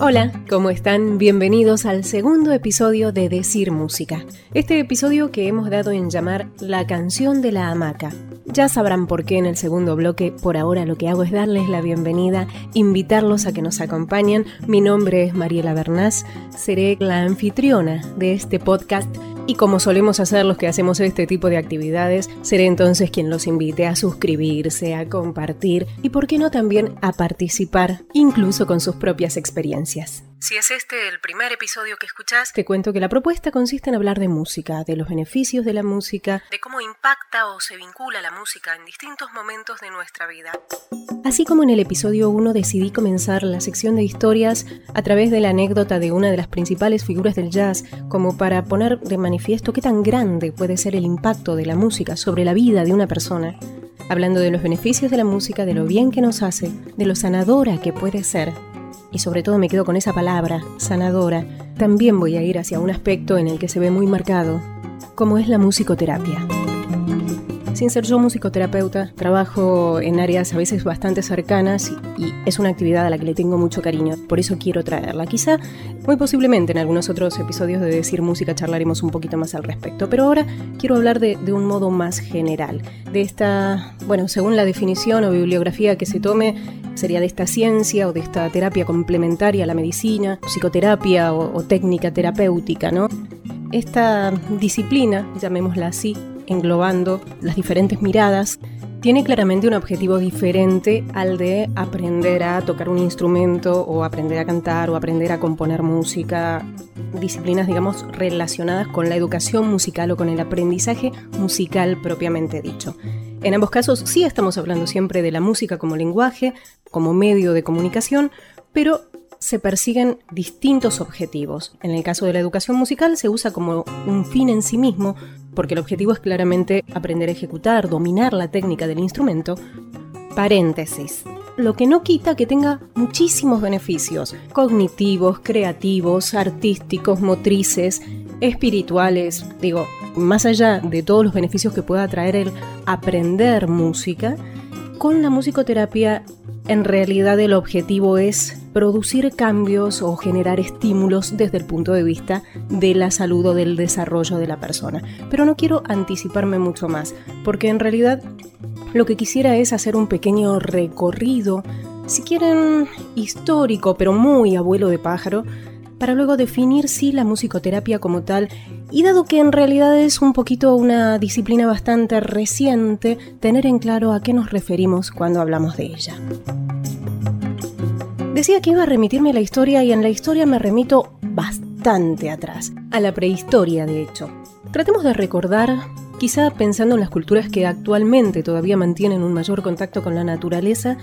Hola, ¿cómo están? Bienvenidos al segundo episodio de Decir Música. Este episodio que hemos dado en llamar La canción de la hamaca. Ya sabrán por qué en el segundo bloque, por ahora lo que hago es darles la bienvenida, invitarlos a que nos acompañen. Mi nombre es Mariela Bernás, seré la anfitriona de este podcast y como solemos hacer los que hacemos este tipo de actividades, seré entonces quien los invite a suscribirse, a compartir y, por qué no, también a participar, incluso con sus propias experiencias. Si es este el primer episodio que escuchás, te cuento que la propuesta consiste en hablar de música, de los beneficios de la música, de cómo impacta o se vincula la música en distintos momentos de nuestra vida. Así como en el episodio 1 decidí comenzar la sección de historias a través de la anécdota de una de las principales figuras del jazz, como para poner de manifiesto qué tan grande puede ser el impacto de la música sobre la vida de una persona, hablando de los beneficios de la música, de lo bien que nos hace, de lo sanadora que puede ser y sobre todo me quedo con esa palabra, sanadora, también voy a ir hacia un aspecto en el que se ve muy marcado, como es la musicoterapia. Sin ser yo musicoterapeuta, trabajo en áreas a veces bastante cercanas y, es una actividad a la que le tengo mucho cariño, por eso quiero traerla. Quizá, muy posiblemente en algunos otros episodios de Decir Música charlaremos un poquito más al respecto, pero ahora quiero hablar de, un modo más general, de esta, bueno, según la definición o bibliografía que se tome, sería de esta ciencia o de esta terapia complementaria a la medicina, psicoterapia o técnica terapéutica, ¿no? Esta disciplina, llamémosla así, englobando las diferentes miradas, tiene claramente un objetivo diferente al de aprender a tocar un instrumento o aprender a cantar o aprender a componer música, disciplinas digamos relacionadas con la educación musical o con el aprendizaje musical propiamente dicho. En ambos casos sí estamos hablando siempre de la música como lenguaje, como medio de comunicación, pero se persiguen distintos objetivos. En el caso de la educación musical se usa como un fin en sí mismo, porque el objetivo es claramente aprender a ejecutar, dominar la técnica del instrumento. Paréntesis. Lo que no quita que tenga muchísimos beneficios cognitivos, creativos, artísticos, motrices, espirituales. Digo, más allá de todos los beneficios que pueda traer el aprender música, con la musicoterapia en realidad el objetivo es producir cambios o generar estímulos desde el punto de vista de la salud o del desarrollo de la persona. Pero no quiero anticiparme mucho más, porque en realidad lo que quisiera es hacer un pequeño recorrido, si quieren histórico, pero muy abuelo de pájaro, para luego definir si la musicoterapia como tal, y dado que en realidad es un poquito una disciplina bastante reciente, tener en claro a qué nos referimos cuando hablamos de ella. Decía que iba a remitirme a la historia y en la historia me remito bastante atrás, a la prehistoria de hecho. Tratemos de recordar, quizá pensando en las culturas que actualmente todavía mantienen un mayor contacto con la naturaleza,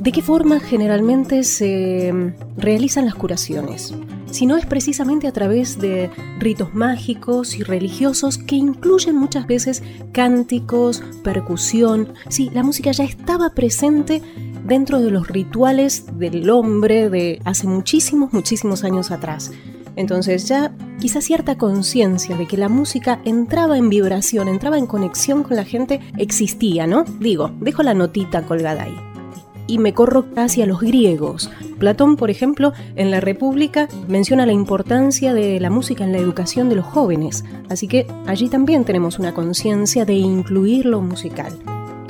de qué forma generalmente se mm, realizan las curaciones si no es precisamente a través de ritos mágicos y religiosos que incluyen muchas veces cánticos, percusión. Sí, la música ya estaba presente dentro de los rituales del hombre de hace muchísimos, muchísimos años atrás. Entonces ya quizá cierta conciencia de que la música entraba en vibración, entraba en conexión con la gente, existía, ¿no? Digo, dejo la notita colgada ahí y me corro hacia los griegos. Platón, por ejemplo, en la República menciona la importancia de la música en la educación de los jóvenes, así que allí también tenemos una conciencia de incluir lo musical.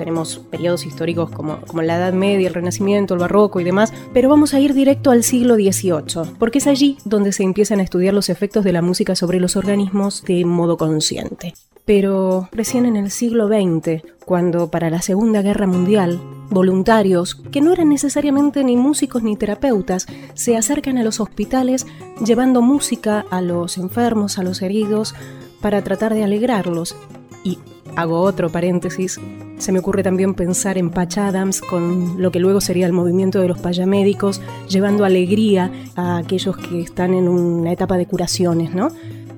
Tenemos periodos históricos como, como la Edad Media, el Renacimiento, el Barroco y demás, pero vamos a ir directo al siglo XVIII, porque es allí donde se empiezan a estudiar los efectos de la música sobre los organismos de modo consciente. Pero recién en el siglo XX, cuando para la Segunda Guerra Mundial, voluntarios, que no eran necesariamente ni músicos ni terapeutas, se acercan a los hospitales llevando música a los enfermos, a los heridos, para tratar de alegrarlos. Y hago otro paréntesis, se me ocurre también pensar en Patch Adams con lo que luego sería el movimiento de los payamédicos, llevando alegría a aquellos que están en una etapa de curaciones, ¿no?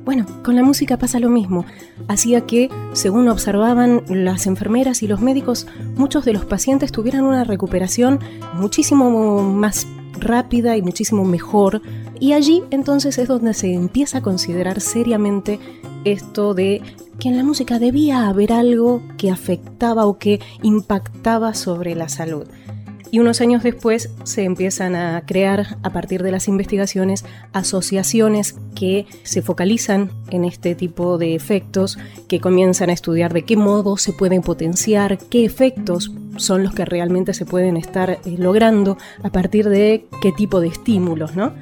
Bueno, con la música pasa lo mismo. Hacía que, según observaban las enfermeras y los médicos, muchos de los pacientes tuvieran una recuperación muchísimo más rápida y muchísimo mejor. Y allí entonces es donde se empieza a considerar seriamente esto de que en la música debía haber algo que afectaba o que impactaba sobre la salud. Y unos años después se empiezan a crear a partir de las investigaciones asociaciones que se focalizan en este tipo de efectos, que comienzan a estudiar de qué modo se pueden potenciar, qué efectos son los que realmente se pueden estar eh, logrando a partir de qué tipo de estímulos, ¿no?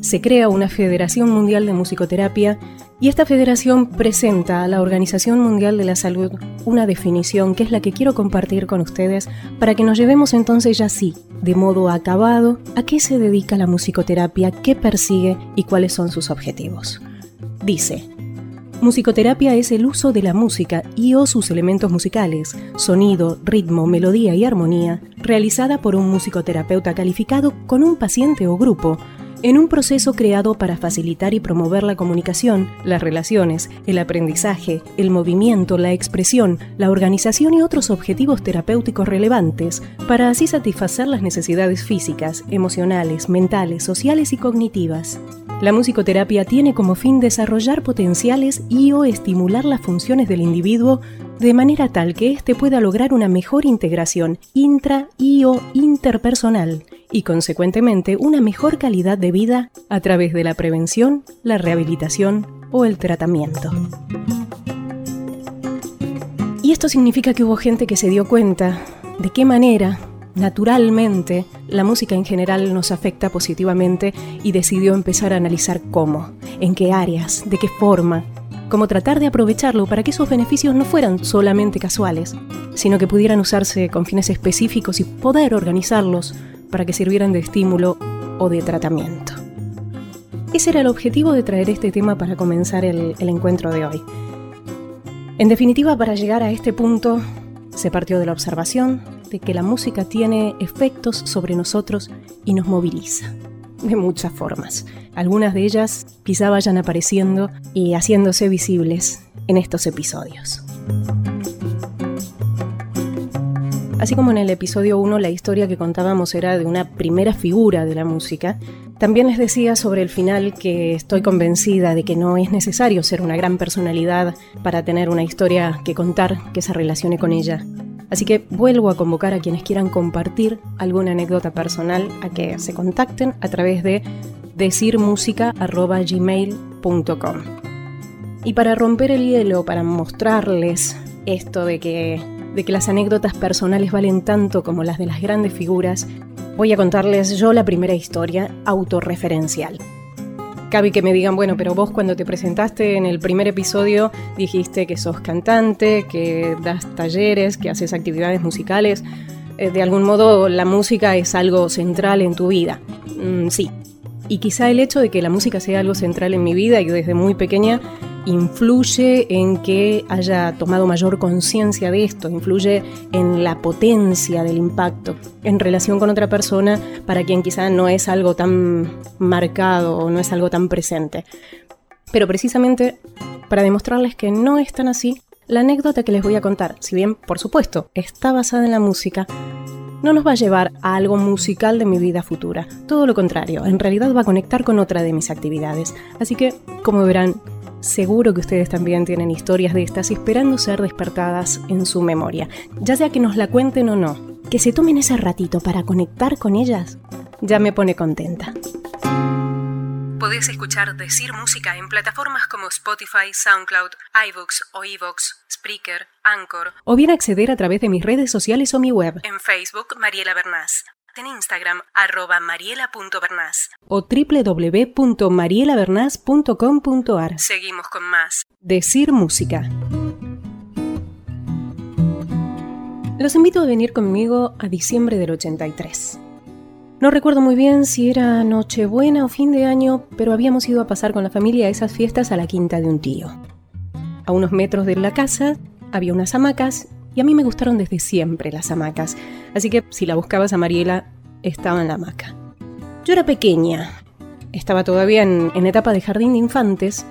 Se crea una Federación Mundial de Musicoterapia y esta federación presenta a la Organización Mundial de la Salud una definición que es la que quiero compartir con ustedes para que nos llevemos entonces ya sí, de modo acabado, a qué se dedica la musicoterapia, qué persigue y cuáles son sus objetivos. Dice, Musicoterapia es el uso de la música y o sus elementos musicales, sonido, ritmo, melodía y armonía, realizada por un musicoterapeuta calificado con un paciente o grupo, en un proceso creado para facilitar y promover la comunicación, las relaciones, el aprendizaje, el movimiento, la expresión, la organización y otros objetivos terapéuticos relevantes, para así satisfacer las necesidades físicas, emocionales, mentales, sociales y cognitivas. La musicoterapia tiene como fin desarrollar potenciales y o estimular las funciones del individuo de manera tal que éste pueda lograr una mejor integración intra y o interpersonal y consecuentemente una mejor calidad de vida a través de la prevención, la rehabilitación o el tratamiento. Y esto significa que hubo gente que se dio cuenta de qué manera, naturalmente, la música en general nos afecta positivamente y decidió empezar a analizar cómo, en qué áreas, de qué forma, cómo tratar de aprovecharlo para que esos beneficios no fueran solamente casuales, sino que pudieran usarse con fines específicos y poder organizarlos para que sirvieran de estímulo o de tratamiento. Ese era el objetivo de traer este tema para comenzar el, encuentro de hoy. En definitiva, para llegar a este punto, se partió de la observación de que la música tiene efectos sobre nosotros y nos moviliza de muchas formas. Algunas de ellas quizá vayan apareciendo y haciéndose visibles en estos episodios. Así como en el episodio 1 la historia que contábamos era de una primera figura de la música, también les decía sobre el final que estoy convencida de que no es necesario ser una gran personalidad para tener una historia que contar que se relacione con ella. Así que vuelvo a convocar a quienes quieran compartir alguna anécdota personal a que se contacten a través de decirmusica.gmail.com. Y para romper el hielo, para mostrarles esto de que de que las anécdotas personales valen tanto como las de las grandes figuras, voy a contarles yo la primera historia autorreferencial. Cabe que me digan, bueno, pero vos cuando te presentaste en el primer episodio dijiste que sos cantante, que das talleres, que haces actividades musicales. Eh, de algún modo la música es algo central en tu vida. Mm, sí. Y quizá el hecho de que la música sea algo central en mi vida y desde muy pequeña influye en que haya tomado mayor conciencia de esto, influye en la potencia del impacto en relación con otra persona para quien quizá no es algo tan marcado o no es algo tan presente. Pero precisamente para demostrarles que no es tan así, la anécdota que les voy a contar, si bien por supuesto está basada en la música, no nos va a llevar a algo musical de mi vida futura. Todo lo contrario, en realidad va a conectar con otra de mis actividades. Así que, como verán, Seguro que ustedes también tienen historias de estas esperando ser despertadas en su memoria. Ya sea que nos la cuenten o no, que se tomen ese ratito para conectar con ellas, ya me pone contenta. Podés escuchar Decir Música en plataformas como Spotify, SoundCloud, iVoox o Evox, Spreaker, Anchor. O bien acceder a través de mis redes sociales o mi web. En Facebook, Mariela Bernás en Instagram arroba mariela.bernás o www.marielabernás.com.ar. Seguimos con más. Decir música. Los invito a venir conmigo a diciembre del 83. No recuerdo muy bien si era Nochebuena o fin de año, pero habíamos ido a pasar con la familia esas fiestas a la quinta de un tío. A unos metros de la casa había unas hamacas y a mí me gustaron desde siempre las hamacas, así que si la buscabas a Mariela, estaba en la hamaca. Yo era pequeña, estaba todavía en, en etapa de jardín de infantes,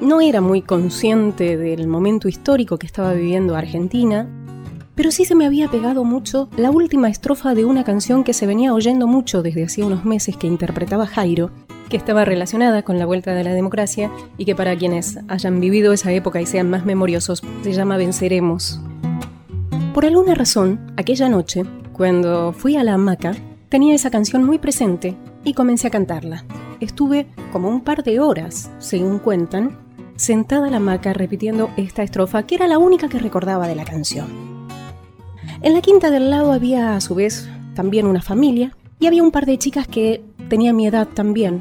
no era muy consciente del momento histórico que estaba viviendo Argentina, pero sí se me había pegado mucho la última estrofa de una canción que se venía oyendo mucho desde hacía unos meses que interpretaba Jairo, que estaba relacionada con la vuelta de la democracia y que para quienes hayan vivido esa época y sean más memoriosos se llama Venceremos. Por alguna razón, aquella noche, Cuando fui a la hamaca, tenía esa canción muy presente y comencé a cantarla. Estuve como un par de horas, según cuentan, sentada en la hamaca repitiendo esta estrofa que era la única que recordaba de la canción. En la quinta del lado había a su vez también una familia y había un par de chicas que tenían mi edad también.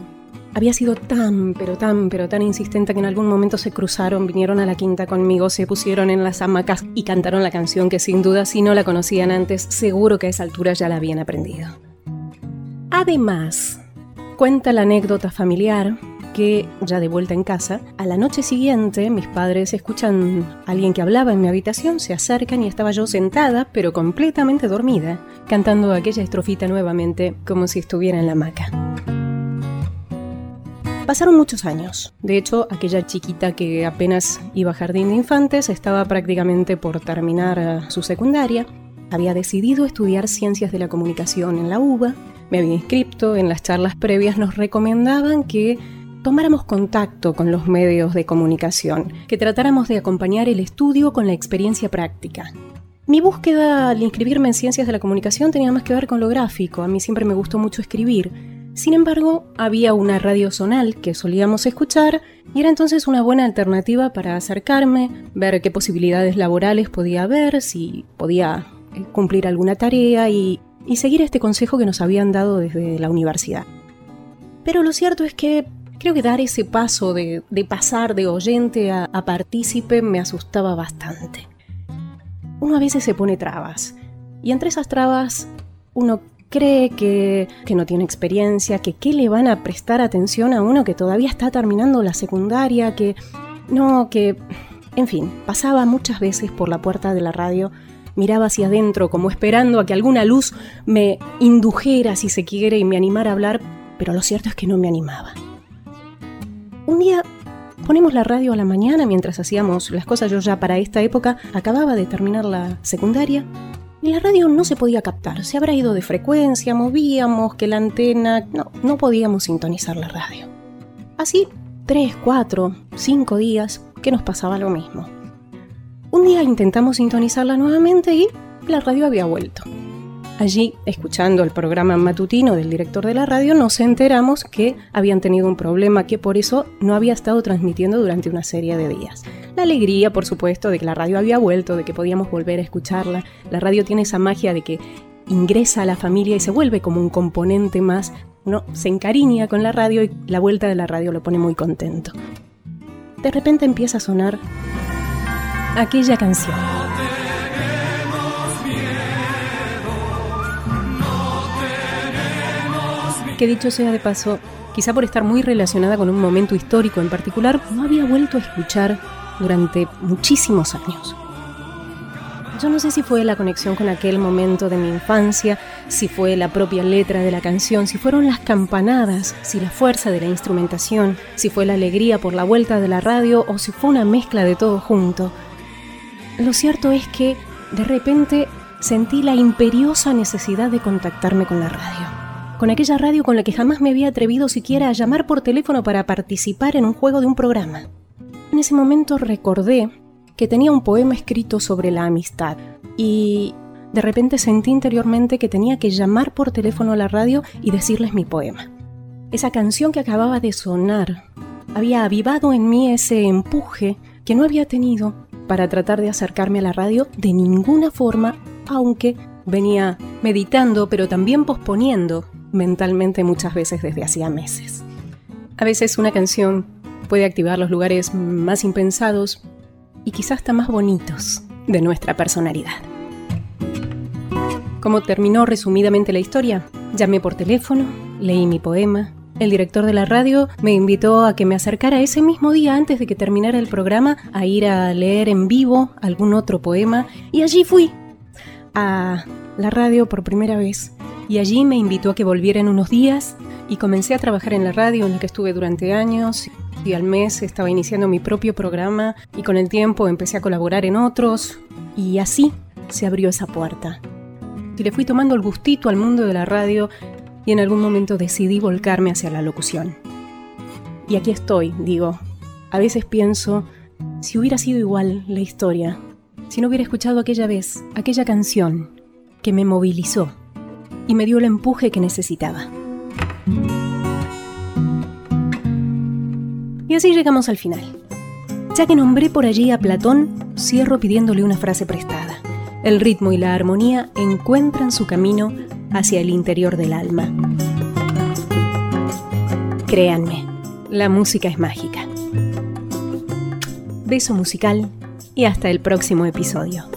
Había sido tan, pero tan, pero tan insistente que en algún momento se cruzaron, vinieron a la quinta conmigo, se pusieron en las hamacas y cantaron la canción que sin duda si no la conocían antes, seguro que a esa altura ya la habían aprendido. Además, cuenta la anécdota familiar que, ya de vuelta en casa, a la noche siguiente mis padres escuchan a alguien que hablaba en mi habitación, se acercan y estaba yo sentada, pero completamente dormida, cantando aquella estrofita nuevamente como si estuviera en la hamaca. Pasaron muchos años. De hecho, aquella chiquita que apenas iba a jardín de infantes estaba prácticamente por terminar eh, su secundaria. Había decidido estudiar ciencias de la comunicación en la UBA. Me había inscrito. En las charlas previas nos recomendaban que tomáramos contacto con los medios de comunicación, que tratáramos de acompañar el estudio con la experiencia práctica. Mi búsqueda al inscribirme en ciencias de la comunicación tenía más que ver con lo gráfico, a mí siempre me gustó mucho escribir. Sin embargo, había una radio zonal que solíamos escuchar y era entonces una buena alternativa para acercarme, ver qué posibilidades laborales podía haber, si podía eh, cumplir alguna tarea y, y seguir este consejo que nos habían dado desde la universidad. Pero lo cierto es que Creo que dar ese paso de, pasar de oyente a, partícipe me asustaba bastante. Uno a veces se pone trabas y entre esas trabas uno cree que, que, no tiene experiencia, que qué le van a prestar atención a uno que todavía está terminando la secundaria, que no, que... En fin, pasaba muchas veces por la puerta de la radio, miraba hacia adentro como esperando a que alguna luz me indujera, si se quiere, y me animara a hablar, pero lo cierto es que no me animaba. Un día ponemos la radio a la mañana mientras hacíamos las cosas. Yo ya para esta época acababa de terminar la secundaria y la radio no se podía captar. Se habrá ido de frecuencia, movíamos que la antena... No, no podíamos sintonizar la radio. Así, tres, cuatro, cinco días que nos pasaba lo mismo. Un día intentamos sintonizarla nuevamente y la radio había vuelto. Allí, escuchando el programa matutino del director de la radio, nos enteramos que habían tenido un problema que por eso no había estado transmitiendo durante una serie de días. La alegría, por supuesto, de que la radio había vuelto, de que podíamos volver a escucharla. La radio tiene esa magia de que ingresa a la familia y se vuelve como un componente más. Uno se encariña con la radio y la vuelta de la radio lo pone muy contento. De repente empieza a sonar aquella canción. Que dicho sea de paso, quizá por estar muy relacionada con un momento histórico en particular, no había vuelto a escuchar durante muchísimos años. Yo no sé si fue la conexión con aquel momento de mi infancia, si fue la propia letra de la canción, si fueron las campanadas, si la fuerza de la instrumentación, si fue la alegría por la vuelta de la radio o si fue una mezcla de todo junto. Lo cierto es que de repente sentí la imperiosa necesidad de contactarme con la radio con aquella radio con la que jamás me había atrevido siquiera a llamar por teléfono para participar en un juego de un programa. En ese momento recordé que tenía un poema escrito sobre la amistad y de repente sentí interiormente que tenía que llamar por teléfono a la radio y decirles mi poema. Esa canción que acababa de sonar había avivado en mí ese empuje que no había tenido para tratar de acercarme a la radio de ninguna forma, aunque venía meditando pero también posponiendo mentalmente muchas veces desde hacía meses. A veces una canción puede activar los lugares más impensados y quizás hasta más bonitos de nuestra personalidad. Como terminó resumidamente la historia, llamé por teléfono, leí mi poema, el director de la radio me invitó a que me acercara ese mismo día antes de que terminara el programa a ir a leer en vivo algún otro poema y allí fui a la radio por primera vez y allí me invitó a que volviera en unos días y comencé a trabajar en la radio en la que estuve durante años y al mes estaba iniciando mi propio programa y con el tiempo empecé a colaborar en otros y así se abrió esa puerta. Y le fui tomando el gustito al mundo de la radio y en algún momento decidí volcarme hacia la locución. Y aquí estoy, digo, a veces pienso, si hubiera sido igual la historia, si no hubiera escuchado aquella vez, aquella canción, que me movilizó y me dio el empuje que necesitaba. Y así llegamos al final. Ya que nombré por allí a Platón, cierro pidiéndole una frase prestada. El ritmo y la armonía encuentran su camino hacia el interior del alma. Créanme, la música es mágica. Beso musical y hasta el próximo episodio.